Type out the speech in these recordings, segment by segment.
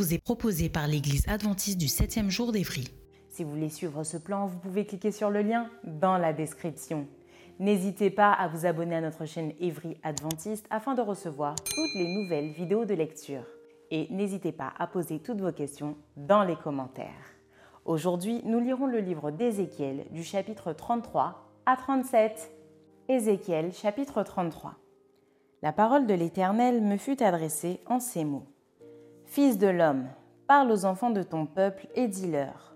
Vous est proposée par l'Église adventiste du 7e jour d'Évry. Si vous voulez suivre ce plan, vous pouvez cliquer sur le lien dans la description. N'hésitez pas à vous abonner à notre chaîne Évry Adventiste afin de recevoir toutes les nouvelles vidéos de lecture. Et n'hésitez pas à poser toutes vos questions dans les commentaires. Aujourd'hui, nous lirons le livre d'Ézéchiel du chapitre 33 à 37. Ézéchiel chapitre 33. La parole de l'Éternel me fut adressée en ces mots. Fils de l'homme, parle aux enfants de ton peuple et dis-leur.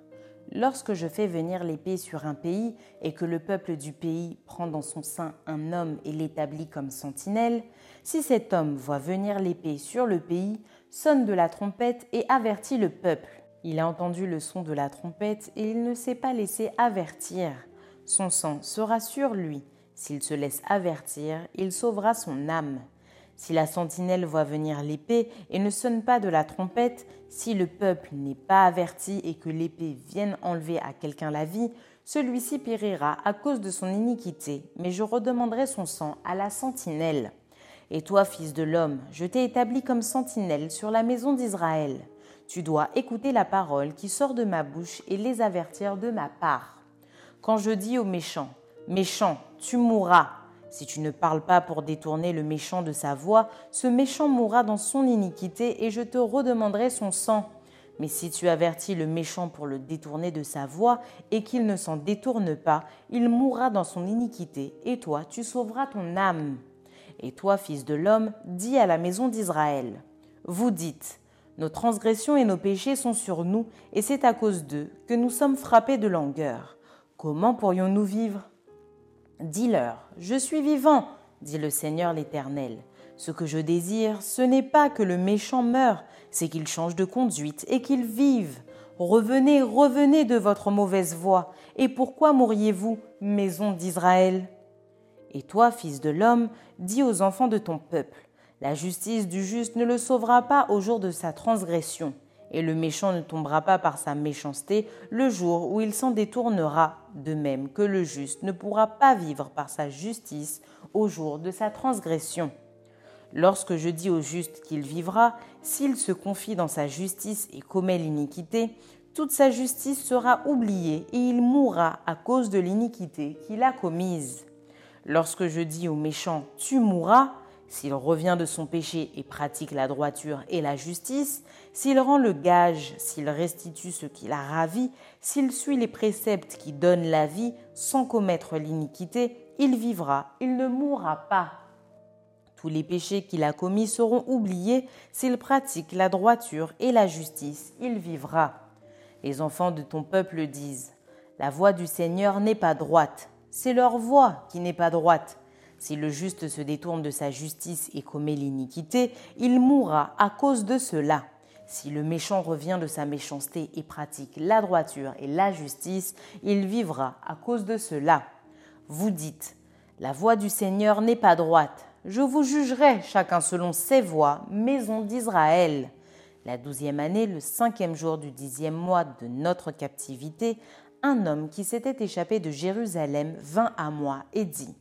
Lorsque je fais venir l'épée sur un pays et que le peuple du pays prend dans son sein un homme et l'établit comme sentinelle, si cet homme voit venir l'épée sur le pays, sonne de la trompette et avertit le peuple. Il a entendu le son de la trompette et il ne s'est pas laissé avertir. Son sang sera sur lui. S'il se laisse avertir, il sauvera son âme. Si la sentinelle voit venir l'épée et ne sonne pas de la trompette, si le peuple n'est pas averti et que l'épée vienne enlever à quelqu'un la vie, celui-ci périra à cause de son iniquité, mais je redemanderai son sang à la sentinelle. Et toi, fils de l'homme, je t'ai établi comme sentinelle sur la maison d'Israël. Tu dois écouter la parole qui sort de ma bouche et les avertir de ma part. Quand je dis aux méchants, Méchant, tu mourras, si tu ne parles pas pour détourner le méchant de sa voix, ce méchant mourra dans son iniquité et je te redemanderai son sang. Mais si tu avertis le méchant pour le détourner de sa voix et qu'il ne s'en détourne pas, il mourra dans son iniquité et toi tu sauveras ton âme. Et toi, fils de l'homme, dis à la maison d'Israël. Vous dites, nos transgressions et nos péchés sont sur nous, et c'est à cause d'eux que nous sommes frappés de langueur. Comment pourrions-nous vivre? Dis-leur, je suis vivant, dit le Seigneur l'Éternel. Ce que je désire, ce n'est pas que le méchant meure, c'est qu'il change de conduite et qu'il vive. Revenez, revenez de votre mauvaise voie. Et pourquoi mourriez-vous, maison d'Israël? Et toi, fils de l'homme, dis aux enfants de ton peuple, la justice du juste ne le sauvera pas au jour de sa transgression et le méchant ne tombera pas par sa méchanceté le jour où il s'en détournera, de même que le juste ne pourra pas vivre par sa justice au jour de sa transgression. Lorsque je dis au juste qu'il vivra, s'il se confie dans sa justice et commet l'iniquité, toute sa justice sera oubliée et il mourra à cause de l'iniquité qu'il a commise. Lorsque je dis au méchant Tu mourras, s'il revient de son péché et pratique la droiture et la justice, s'il rend le gage, s'il restitue ce qu'il a ravi, s'il suit les préceptes qui donnent la vie sans commettre l'iniquité, il vivra, il ne mourra pas. Tous les péchés qu'il a commis seront oubliés s'il pratique la droiture et la justice, il vivra. Les enfants de ton peuple disent, La voix du Seigneur n'est pas droite, c'est leur voix qui n'est pas droite. Si le juste se détourne de sa justice et commet l'iniquité, il mourra à cause de cela. Si le méchant revient de sa méchanceté et pratique la droiture et la justice, il vivra à cause de cela. Vous dites, la voie du Seigneur n'est pas droite. Je vous jugerai chacun selon ses voies, maison d'Israël. La douzième année, le cinquième jour du dixième mois de notre captivité, un homme qui s'était échappé de Jérusalem vint à moi et dit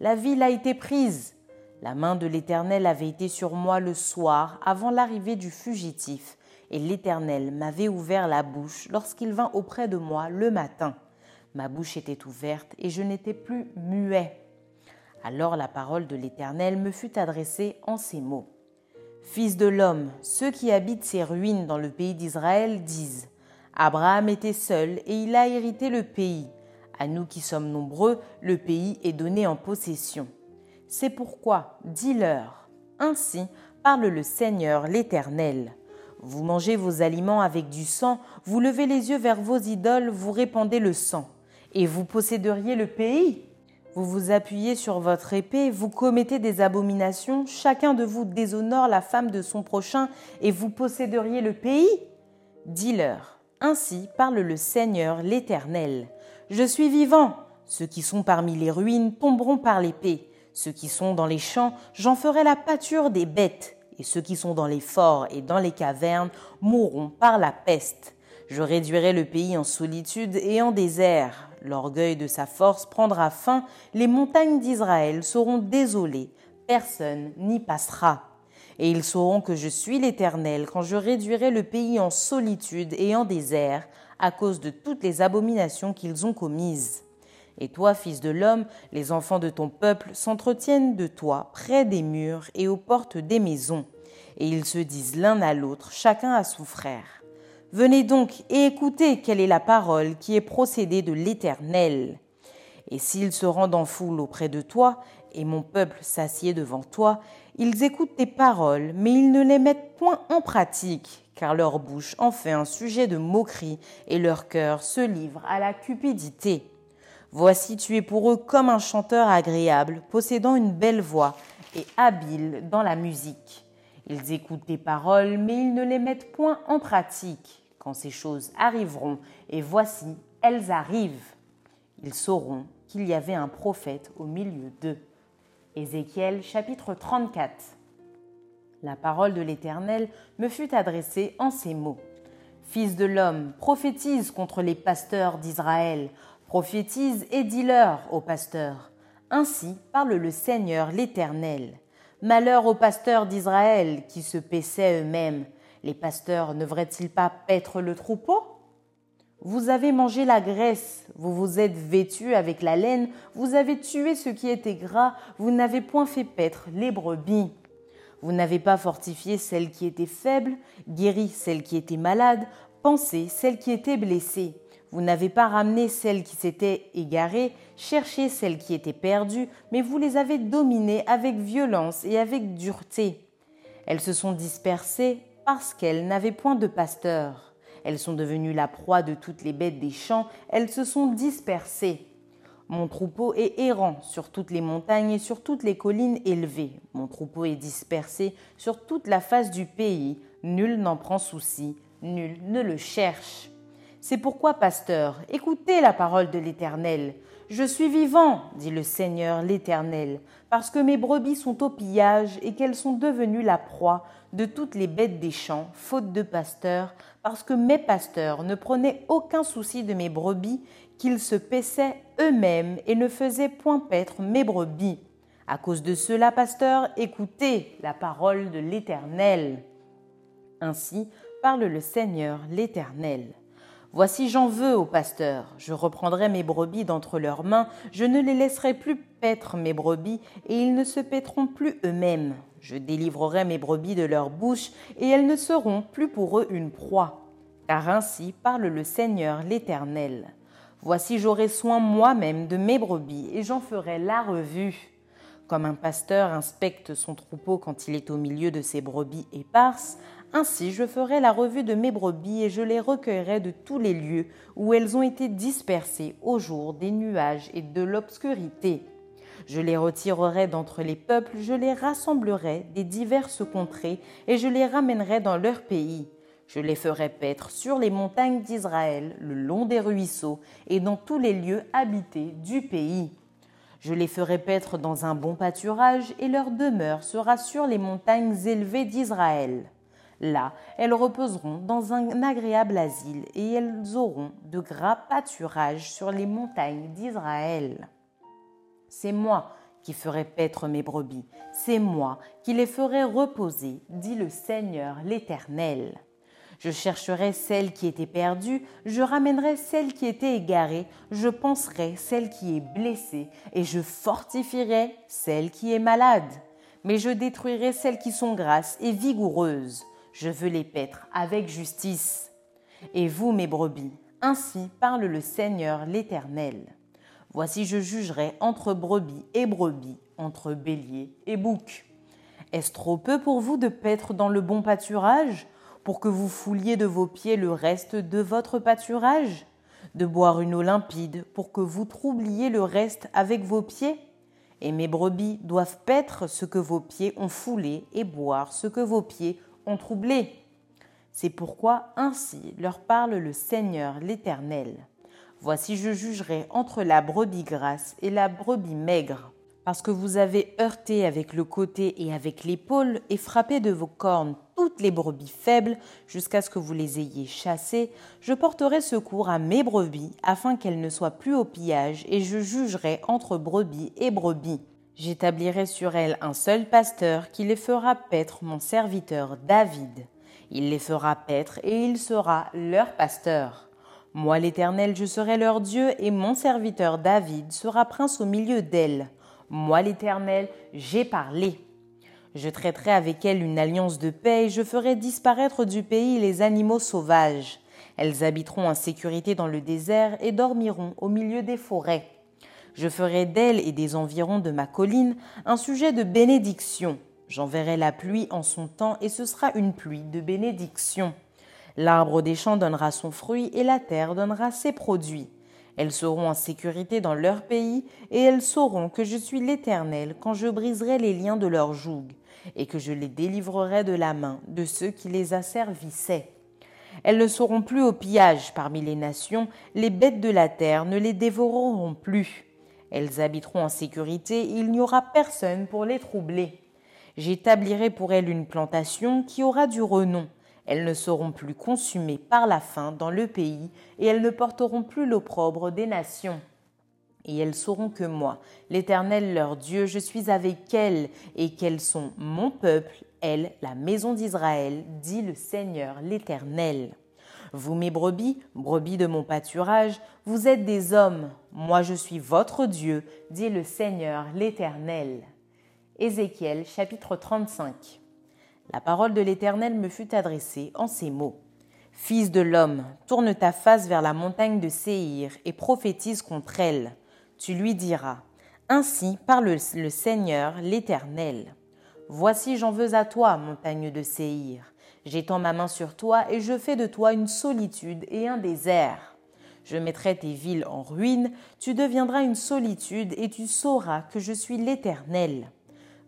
la ville a été prise. La main de l'Éternel avait été sur moi le soir avant l'arrivée du fugitif, et l'Éternel m'avait ouvert la bouche lorsqu'il vint auprès de moi le matin. Ma bouche était ouverte et je n'étais plus muet. Alors la parole de l'Éternel me fut adressée en ces mots. Fils de l'homme, ceux qui habitent ces ruines dans le pays d'Israël disent, Abraham était seul et il a hérité le pays. À nous qui sommes nombreux, le pays est donné en possession. C'est pourquoi, dis-leur, Ainsi parle le Seigneur l'Éternel. Vous mangez vos aliments avec du sang, vous levez les yeux vers vos idoles, vous répandez le sang, et vous posséderiez le pays. Vous vous appuyez sur votre épée, vous commettez des abominations, chacun de vous déshonore la femme de son prochain, et vous posséderiez le pays. Dis-leur, ainsi parle le Seigneur l'Éternel. Je suis vivant, ceux qui sont parmi les ruines tomberont par l'épée. Ceux qui sont dans les champs, j'en ferai la pâture des bêtes. Et ceux qui sont dans les forts et dans les cavernes mourront par la peste. Je réduirai le pays en solitude et en désert. L'orgueil de sa force prendra fin. Les montagnes d'Israël seront désolées. Personne n'y passera. Et ils sauront que je suis l'Éternel quand je réduirai le pays en solitude et en désert à cause de toutes les abominations qu'ils ont commises. Et toi, fils de l'homme, les enfants de ton peuple s'entretiennent de toi près des murs et aux portes des maisons, et ils se disent l'un à l'autre, chacun à son frère. Venez donc et écoutez quelle est la parole qui est procédée de l'Éternel. Et s'ils se rendent en foule auprès de toi, et mon peuple s'assied devant toi, ils écoutent tes paroles, mais ils ne les mettent point en pratique, car leur bouche en fait un sujet de moquerie, et leur cœur se livre à la cupidité. Voici tu es pour eux comme un chanteur agréable, possédant une belle voix et habile dans la musique. Ils écoutent tes paroles, mais ils ne les mettent point en pratique. Quand ces choses arriveront, et voici, elles arrivent, ils sauront qu'il y avait un prophète au milieu d'eux. Ézéchiel chapitre 34 La parole de l'Éternel me fut adressée en ces mots. Fils de l'homme, prophétise contre les pasteurs d'Israël, Prophétise et dis-leur, ô pasteurs. Ainsi parle le Seigneur l'Éternel. Malheur aux pasteurs d'Israël qui se paissaient eux-mêmes. Les pasteurs ne devraient-ils pas paître le troupeau? Vous avez mangé la graisse, vous vous êtes vêtus avec la laine, vous avez tué ce qui était gras, vous n'avez point fait paître les brebis. Vous n'avez pas fortifié celle qui était faible, guéri celle qui était malade, pensé celle qui était blessée. Vous n'avez pas ramené celles qui s'étaient égarées, cherché celles qui étaient perdues, mais vous les avez dominées avec violence et avec dureté. Elles se sont dispersées parce qu'elles n'avaient point de pasteur. Elles sont devenues la proie de toutes les bêtes des champs, elles se sont dispersées. Mon troupeau est errant sur toutes les montagnes et sur toutes les collines élevées. Mon troupeau est dispersé sur toute la face du pays. Nul n'en prend souci, nul ne le cherche. C'est pourquoi, pasteur, écoutez la parole de l'Éternel. Je suis vivant, dit le Seigneur l'Éternel, parce que mes brebis sont au pillage et qu'elles sont devenues la proie de toutes les bêtes des champs, faute de pasteurs, parce que mes pasteurs ne prenaient aucun souci de mes brebis, qu'ils se paissaient eux-mêmes et ne faisaient point paître mes brebis. À cause de cela, pasteur, écoutez la parole de l'Éternel. Ainsi parle le Seigneur l'Éternel. Voici j'en veux aux pasteurs, je reprendrai mes brebis d'entre leurs mains, je ne les laisserai plus paître mes brebis, et ils ne se paîtront plus eux-mêmes. Je délivrerai mes brebis de leur bouche, et elles ne seront plus pour eux une proie. Car ainsi parle le Seigneur l'Éternel. Voici j'aurai soin moi-même de mes brebis, et j'en ferai la revue. Comme un pasteur inspecte son troupeau quand il est au milieu de ses brebis éparses, ainsi je ferai la revue de mes brebis et je les recueillerai de tous les lieux où elles ont été dispersées au jour des nuages et de l'obscurité. Je les retirerai d'entre les peuples, je les rassemblerai des diverses contrées et je les ramènerai dans leur pays. Je les ferai paître sur les montagnes d'Israël, le long des ruisseaux et dans tous les lieux habités du pays. Je les ferai paître dans un bon pâturage et leur demeure sera sur les montagnes élevées d'Israël. Là, elles reposeront dans un agréable asile et elles auront de gras pâturages sur les montagnes d'Israël. C'est moi qui ferai paître mes brebis, c'est moi qui les ferai reposer, dit le Seigneur l'Éternel. Je chercherai celle qui était perdue, je ramènerai celle qui était égarée, je penserai celle qui est blessée, et je fortifierai celle qui est malade. Mais je détruirai celles qui sont grasses et vigoureuses je veux les paître avec justice. Et vous, mes brebis, ainsi parle le Seigneur l'Éternel. Voici je jugerai entre brebis et brebis, entre bélier et bouc. Est-ce trop peu pour vous de paître dans le bon pâturage, pour que vous fouliez de vos pieds le reste de votre pâturage De boire une eau limpide, pour que vous troubliez le reste avec vos pieds Et mes brebis doivent paître ce que vos pieds ont foulé et boire ce que vos pieds ont troublé. C'est pourquoi ainsi leur parle le Seigneur l'Éternel. Voici je jugerai entre la brebis grasse et la brebis maigre parce que vous avez heurté avec le côté et avec l'épaule et frappé de vos cornes toutes les brebis faibles jusqu'à ce que vous les ayez chassées, je porterai secours à mes brebis afin qu'elles ne soient plus au pillage et je jugerai entre brebis et brebis. J'établirai sur elles un seul pasteur qui les fera paître mon serviteur David. Il les fera paître et il sera leur pasteur. Moi l'Éternel, je serai leur Dieu et mon serviteur David sera prince au milieu d'elles. Moi l'Éternel, j'ai parlé. Je traiterai avec elles une alliance de paix et je ferai disparaître du pays les animaux sauvages. Elles habiteront en sécurité dans le désert et dormiront au milieu des forêts. Je ferai d'elles et des environs de ma colline un sujet de bénédiction. J'enverrai la pluie en son temps et ce sera une pluie de bénédiction. L'arbre des champs donnera son fruit et la terre donnera ses produits. Elles seront en sécurité dans leur pays, et elles sauront que je suis l'Éternel quand je briserai les liens de leur joug, et que je les délivrerai de la main de ceux qui les asservissaient. Elles ne seront plus au pillage parmi les nations, les bêtes de la terre ne les dévoreront plus. Elles habiteront en sécurité, il n'y aura personne pour les troubler. J'établirai pour elles une plantation qui aura du renom, elles ne seront plus consumées par la faim dans le pays, et elles ne porteront plus l'opprobre des nations. Et elles sauront que moi, l'Éternel leur Dieu, je suis avec elles, et qu'elles sont mon peuple, elles, la maison d'Israël, dit le Seigneur l'Éternel. Vous, mes brebis, brebis de mon pâturage, vous êtes des hommes, moi je suis votre Dieu, dit le Seigneur l'Éternel. Ézéchiel chapitre 35 la parole de l'Éternel me fut adressée en ces mots. Fils de l'homme, tourne ta face vers la montagne de Séhir et prophétise contre elle. Tu lui diras Ainsi parle le Seigneur l'Éternel. Voici j'en veux à toi, montagne de Séhir. J'étends ma main sur toi et je fais de toi une solitude et un désert. Je mettrai tes villes en ruine, tu deviendras une solitude et tu sauras que je suis l'Éternel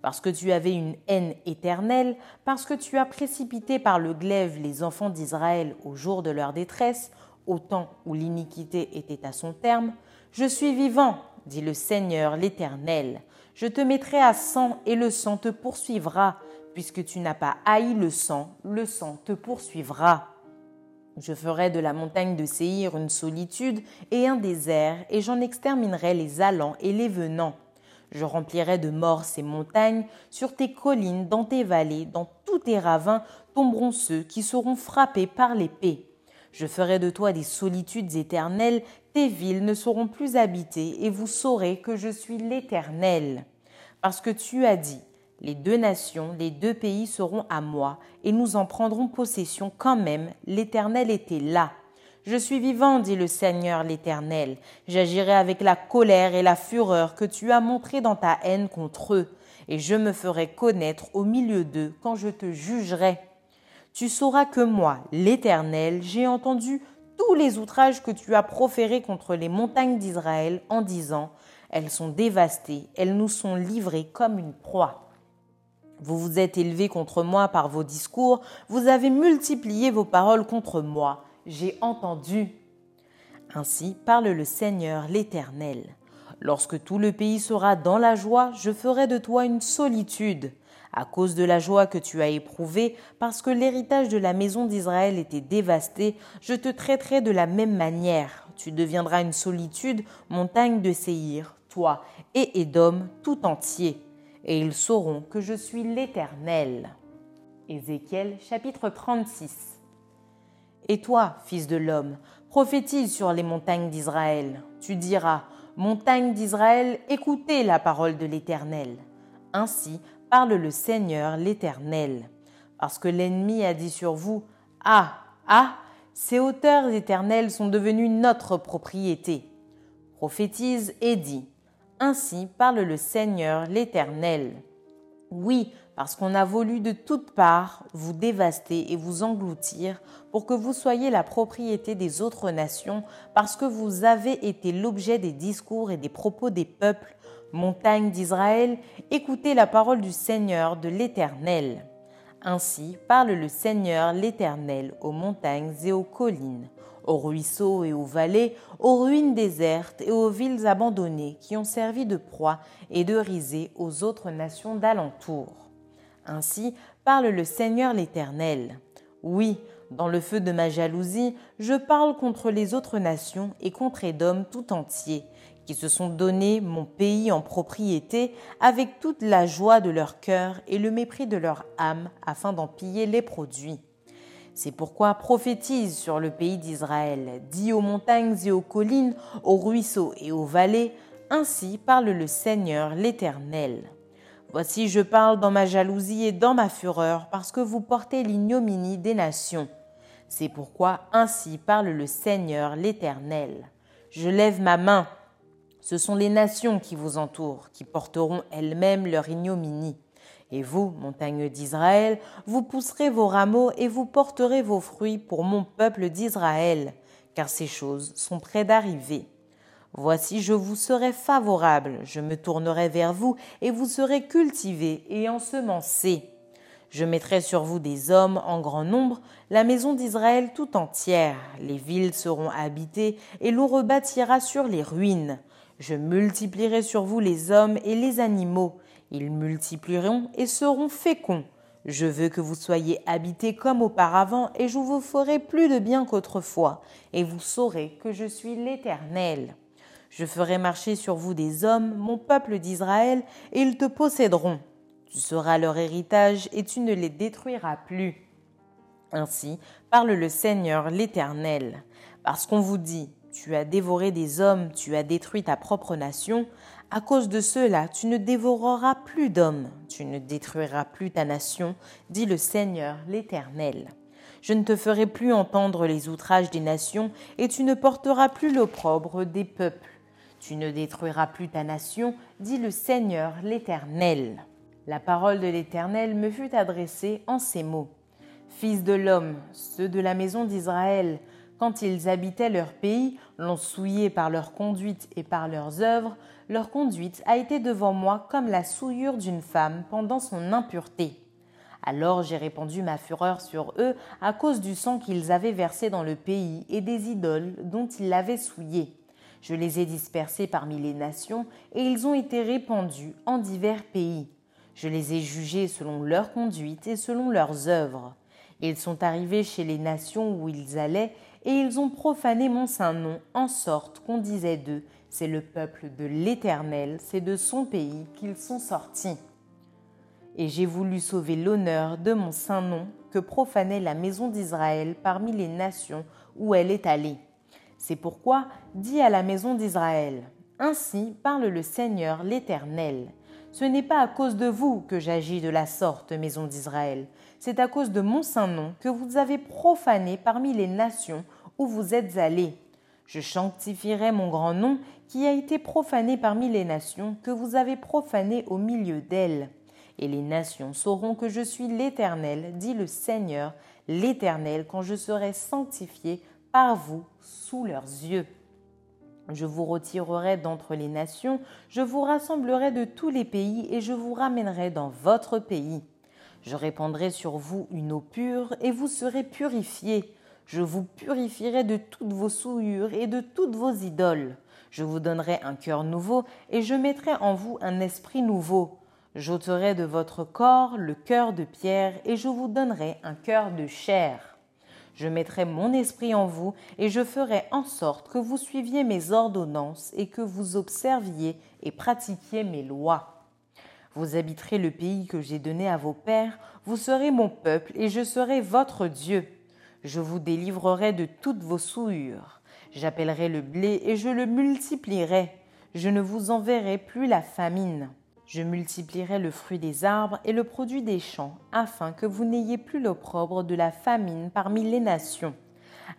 parce que tu avais une haine éternelle, parce que tu as précipité par le glaive les enfants d'Israël au jour de leur détresse, au temps où l'iniquité était à son terme, je suis vivant, dit le Seigneur l'Éternel. Je te mettrai à sang et le sang te poursuivra, puisque tu n'as pas haï le sang, le sang te poursuivra. Je ferai de la montagne de Séhir une solitude et un désert, et j'en exterminerai les allants et les venants. Je remplirai de morts ces montagnes, sur tes collines, dans tes vallées, dans tous tes ravins tomberont ceux qui seront frappés par l'épée. Je ferai de toi des solitudes éternelles, tes villes ne seront plus habitées, et vous saurez que je suis l'Éternel. Parce que tu as dit, les deux nations, les deux pays seront à moi, et nous en prendrons possession quand même, l'Éternel était là. Je suis vivant, dit le Seigneur l'Éternel. J'agirai avec la colère et la fureur que tu as montrée dans ta haine contre eux, et je me ferai connaître au milieu d'eux quand je te jugerai. Tu sauras que moi, l'Éternel, j'ai entendu tous les outrages que tu as proférés contre les montagnes d'Israël en disant Elles sont dévastées, elles nous sont livrées comme une proie. Vous vous êtes élevés contre moi par vos discours, vous avez multiplié vos paroles contre moi j'ai entendu. Ainsi parle le Seigneur l'Éternel. Lorsque tout le pays sera dans la joie, je ferai de toi une solitude, à cause de la joie que tu as éprouvée, parce que l'héritage de la maison d'Israël était dévasté, je te traiterai de la même manière. Tu deviendras une solitude, montagne de Séhir, toi et Édom tout entier, et ils sauront que je suis l'Éternel. Ézéchiel chapitre 36 et toi, fils de l'homme, prophétise sur les montagnes d'Israël. Tu diras, Montagnes d'Israël, écoutez la parole de l'Éternel. Ainsi parle le Seigneur l'Éternel. Parce que l'ennemi a dit sur vous, Ah, ah, ces hauteurs éternelles sont devenues notre propriété. Prophétise et dit, Ainsi parle le Seigneur l'Éternel. Oui, parce qu'on a voulu de toutes parts vous dévaster et vous engloutir pour que vous soyez la propriété des autres nations, parce que vous avez été l'objet des discours et des propos des peuples, montagnes d'Israël, écoutez la parole du Seigneur de l'Éternel. Ainsi parle le Seigneur l'Éternel aux montagnes et aux collines, aux ruisseaux et aux vallées, aux ruines désertes et aux villes abandonnées qui ont servi de proie et de risée aux autres nations d'alentour. Ainsi parle le Seigneur l'Éternel. Oui, dans le feu de ma jalousie, je parle contre les autres nations et contre Édom tout entier, qui se sont donné mon pays en propriété avec toute la joie de leur cœur et le mépris de leur âme afin d'en piller les produits. C'est pourquoi prophétise sur le pays d'Israël, dis aux montagnes et aux collines, aux ruisseaux et aux vallées, ainsi parle le Seigneur l'Éternel. Voici je parle dans ma jalousie et dans ma fureur, parce que vous portez l'ignominie des nations. C'est pourquoi ainsi parle le Seigneur l'Éternel. Je lève ma main. Ce sont les nations qui vous entourent, qui porteront elles-mêmes leur ignominie. Et vous, montagnes d'Israël, vous pousserez vos rameaux et vous porterez vos fruits pour mon peuple d'Israël, car ces choses sont près d'arriver. Voici, je vous serai favorable, je me tournerai vers vous, et vous serez cultivés et ensemencés. Je mettrai sur vous des hommes en grand nombre, la maison d'Israël tout entière. Les villes seront habitées, et l'on rebâtira sur les ruines. Je multiplierai sur vous les hommes et les animaux. Ils multiplieront et seront féconds. Je veux que vous soyez habités comme auparavant, et je vous ferai plus de bien qu'autrefois, et vous saurez que je suis l'Éternel. Je ferai marcher sur vous des hommes, mon peuple d'Israël, et ils te posséderont. Tu seras leur héritage, et tu ne les détruiras plus. Ainsi parle le Seigneur l'Éternel. Parce qu'on vous dit, tu as dévoré des hommes, tu as détruit ta propre nation, à cause de cela, tu ne dévoreras plus d'hommes, tu ne détruiras plus ta nation, dit le Seigneur l'Éternel. Je ne te ferai plus entendre les outrages des nations, et tu ne porteras plus l'opprobre des peuples. Tu ne détruiras plus ta nation, dit le Seigneur l'Éternel. La parole de l'Éternel me fut adressée en ces mots. Fils de l'homme, ceux de la maison d'Israël, quand ils habitaient leur pays, l'ont souillé par leur conduite et par leurs œuvres, leur conduite a été devant moi comme la souillure d'une femme pendant son impureté. Alors j'ai répandu ma fureur sur eux à cause du sang qu'ils avaient versé dans le pays et des idoles dont ils l'avaient souillé. Je les ai dispersés parmi les nations, et ils ont été répandus en divers pays. Je les ai jugés selon leur conduite et selon leurs œuvres. Ils sont arrivés chez les nations où ils allaient, et ils ont profané mon saint nom, en sorte qu'on disait d'eux, c'est le peuple de l'Éternel, c'est de son pays qu'ils sont sortis. Et j'ai voulu sauver l'honneur de mon saint nom que profanait la maison d'Israël parmi les nations où elle est allée. C'est pourquoi dis à la maison d'Israël, Ainsi parle le Seigneur l'Éternel. Ce n'est pas à cause de vous que j'agis de la sorte, maison d'Israël, c'est à cause de mon saint nom que vous avez profané parmi les nations où vous êtes allés. Je sanctifierai mon grand nom qui a été profané parmi les nations que vous avez profané au milieu d'elles. Et les nations sauront que je suis l'Éternel, dit le Seigneur, l'Éternel, quand je serai sanctifié par vous sous leurs yeux. Je vous retirerai d'entre les nations, je vous rassemblerai de tous les pays et je vous ramènerai dans votre pays. Je répandrai sur vous une eau pure et vous serez purifiés. Je vous purifierai de toutes vos souillures et de toutes vos idoles. Je vous donnerai un cœur nouveau et je mettrai en vous un esprit nouveau. J'ôterai de votre corps le cœur de pierre et je vous donnerai un cœur de chair. Je mettrai mon esprit en vous et je ferai en sorte que vous suiviez mes ordonnances et que vous observiez et pratiquiez mes lois. Vous habiterez le pays que j'ai donné à vos pères, vous serez mon peuple et je serai votre Dieu. Je vous délivrerai de toutes vos souillures. J'appellerai le blé et je le multiplierai. Je ne vous enverrai plus la famine. Je multiplierai le fruit des arbres et le produit des champs, afin que vous n'ayez plus l'opprobre de la famine parmi les nations.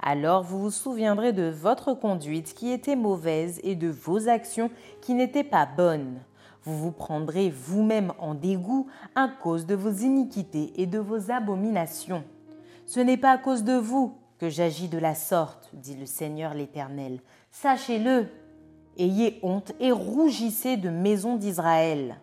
Alors vous vous souviendrez de votre conduite qui était mauvaise et de vos actions qui n'étaient pas bonnes. Vous vous prendrez vous-même en dégoût à cause de vos iniquités et de vos abominations. Ce n'est pas à cause de vous que j'agis de la sorte, dit le Seigneur l'Éternel. Sachez-le. Ayez honte et rougissez de maison d'Israël.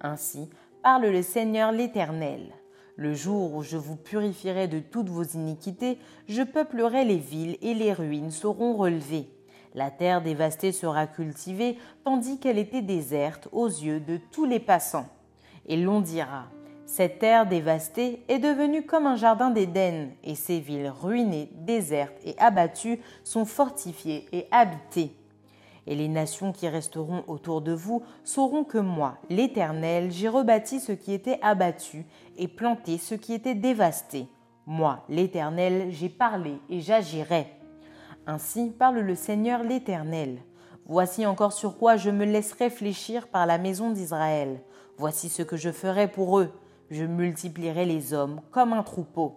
Ainsi parle le Seigneur l'Éternel. Le jour où je vous purifierai de toutes vos iniquités, je peuplerai les villes et les ruines seront relevées. La terre dévastée sera cultivée, tandis qu'elle était déserte aux yeux de tous les passants. Et l'on dira, cette terre dévastée est devenue comme un jardin d'Éden, et ces villes ruinées, désertes et abattues sont fortifiées et habitées. Et les nations qui resteront autour de vous sauront que moi, l'Éternel, j'ai rebâti ce qui était abattu et planté ce qui était dévasté. Moi, l'Éternel, j'ai parlé et j'agirai. Ainsi parle le Seigneur l'Éternel. Voici encore sur quoi je me laisse réfléchir par la maison d'Israël. Voici ce que je ferai pour eux. Je multiplierai les hommes comme un troupeau.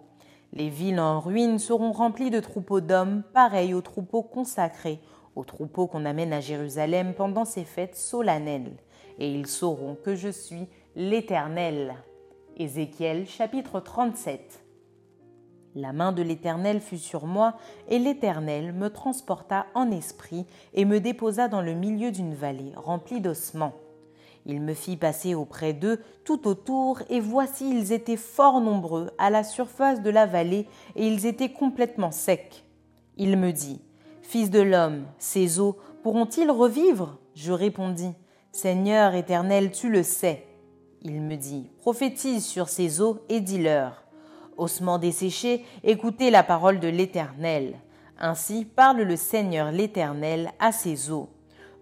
Les villes en ruine seront remplies de troupeaux d'hommes, pareils aux troupeaux consacrés, aux troupeaux qu'on amène à Jérusalem pendant ces fêtes solennelles. Et ils sauront que je suis l'Éternel. Ézéchiel chapitre 37 la main de l'Éternel fut sur moi, et l'Éternel me transporta en esprit et me déposa dans le milieu d'une vallée remplie d'ossements. Il me fit passer auprès d'eux tout autour, et voici ils étaient fort nombreux à la surface de la vallée, et ils étaient complètement secs. Il me dit, Fils de l'homme, ces eaux pourront-ils revivre? Je répondis, Seigneur éternel, tu le sais. Il me dit, Prophétise sur ces eaux et dis-leur ossements desséchés, écoutez la parole de l'Éternel. Ainsi parle le Seigneur l'Éternel à ses eaux.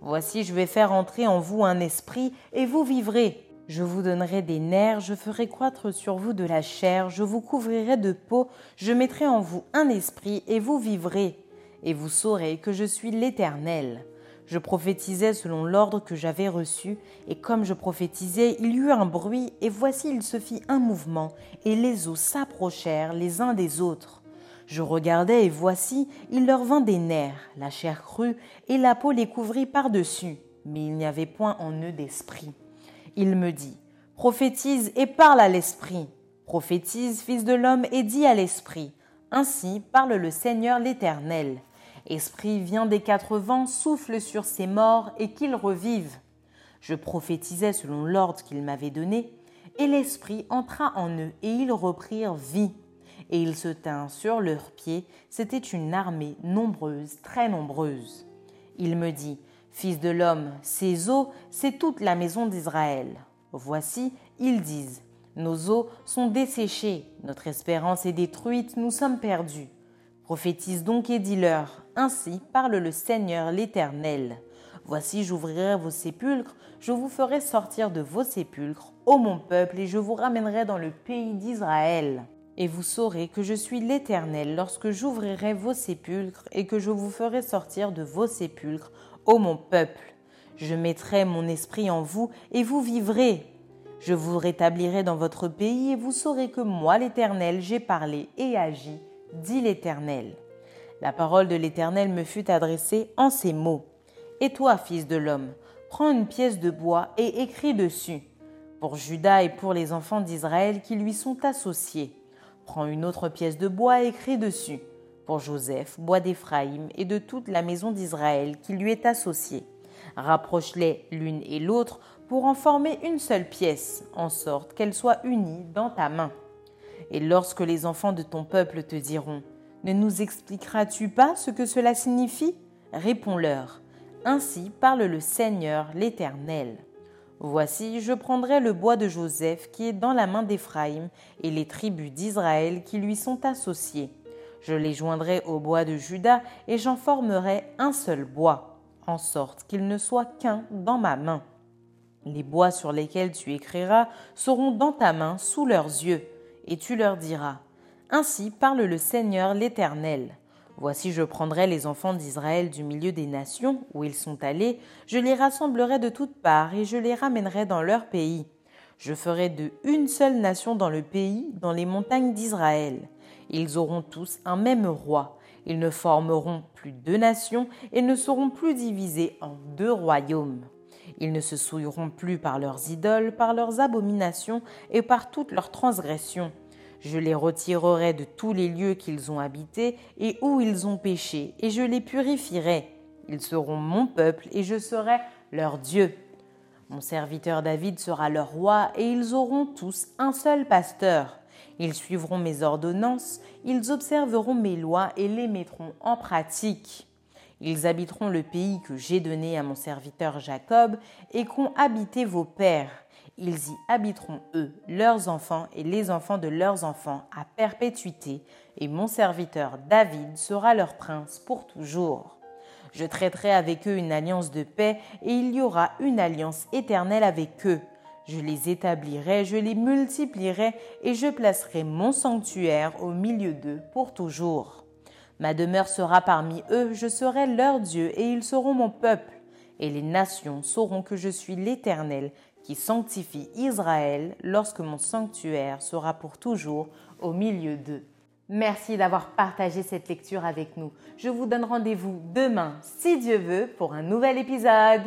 Voici, je vais faire entrer en vous un esprit, et vous vivrez. Je vous donnerai des nerfs, je ferai croître sur vous de la chair, je vous couvrirai de peau, je mettrai en vous un esprit, et vous vivrez. Et vous saurez que je suis l'Éternel. Je prophétisais selon l'ordre que j'avais reçu, et comme je prophétisais, il y eut un bruit, et voici il se fit un mouvement, et les eaux s'approchèrent les uns des autres. Je regardais, et voici, il leur vint des nerfs, la chair crue, et la peau les couvrit par-dessus, mais il n'y avait point en eux d'esprit. Il me dit, Prophétise et parle à l'esprit. Prophétise, fils de l'homme, et dis à l'esprit. Ainsi parle le Seigneur l'Éternel. Esprit vient des quatre vents, souffle sur ces morts et qu'ils revivent. Je prophétisais selon l'ordre qu'il m'avait donné, et l'Esprit entra en eux, et ils reprirent vie. Et ils se tinrent sur leurs pieds, c'était une armée nombreuse, très nombreuse. Il me dit, Fils de l'homme, ces eaux, c'est toute la maison d'Israël. Voici, ils disent, Nos eaux sont desséchées, notre espérance est détruite, nous sommes perdus. Prophétise donc et dis-leur, ainsi parle le Seigneur l'Éternel. Voici, j'ouvrirai vos sépulcres, je vous ferai sortir de vos sépulcres, ô mon peuple, et je vous ramènerai dans le pays d'Israël. Et vous saurez que je suis l'Éternel lorsque j'ouvrirai vos sépulcres et que je vous ferai sortir de vos sépulcres, ô mon peuple. Je mettrai mon esprit en vous et vous vivrez. Je vous rétablirai dans votre pays et vous saurez que moi, l'Éternel, j'ai parlé et agi dit l'Éternel. La parole de l'Éternel me fut adressée en ces mots. Et toi, fils de l'homme, prends une pièce de bois et écris dessus. Pour Judas et pour les enfants d'Israël qui lui sont associés. Prends une autre pièce de bois et écris dessus. Pour Joseph, bois d'Éphraïm et de toute la maison d'Israël qui lui est associée. Rapproche-les l'une et l'autre pour en former une seule pièce, en sorte qu'elle soit unie dans ta main. Et lorsque les enfants de ton peuple te diront, Ne nous expliqueras-tu pas ce que cela signifie? Réponds-leur, Ainsi parle le Seigneur l'Éternel. Voici, je prendrai le bois de Joseph qui est dans la main d'Éphraïm et les tribus d'Israël qui lui sont associées. Je les joindrai au bois de Juda et j'en formerai un seul bois, en sorte qu'il ne soit qu'un dans ma main. Les bois sur lesquels tu écriras seront dans ta main sous leurs yeux et tu leur diras, Ainsi parle le Seigneur l'Éternel. Voici je prendrai les enfants d'Israël du milieu des nations où ils sont allés, je les rassemblerai de toutes parts et je les ramènerai dans leur pays. Je ferai de une seule nation dans le pays, dans les montagnes d'Israël. Ils auront tous un même roi. Ils ne formeront plus deux nations et ne seront plus divisés en deux royaumes. Ils ne se souilleront plus par leurs idoles, par leurs abominations et par toutes leurs transgressions. Je les retirerai de tous les lieux qu'ils ont habités et où ils ont péché, et je les purifierai. Ils seront mon peuple, et je serai leur Dieu. Mon serviteur David sera leur roi, et ils auront tous un seul pasteur. Ils suivront mes ordonnances, ils observeront mes lois et les mettront en pratique. Ils habiteront le pays que j'ai donné à mon serviteur Jacob et qu'ont habité vos pères. Ils y habiteront eux, leurs enfants et les enfants de leurs enfants à perpétuité, et mon serviteur David sera leur prince pour toujours. Je traiterai avec eux une alliance de paix, et il y aura une alliance éternelle avec eux. Je les établirai, je les multiplierai, et je placerai mon sanctuaire au milieu d'eux pour toujours. Ma demeure sera parmi eux, je serai leur Dieu, et ils seront mon peuple. Et les nations sauront que je suis l'Éternel, qui sanctifie Israël lorsque mon sanctuaire sera pour toujours au milieu d'eux. Merci d'avoir partagé cette lecture avec nous. Je vous donne rendez-vous demain, si Dieu veut, pour un nouvel épisode.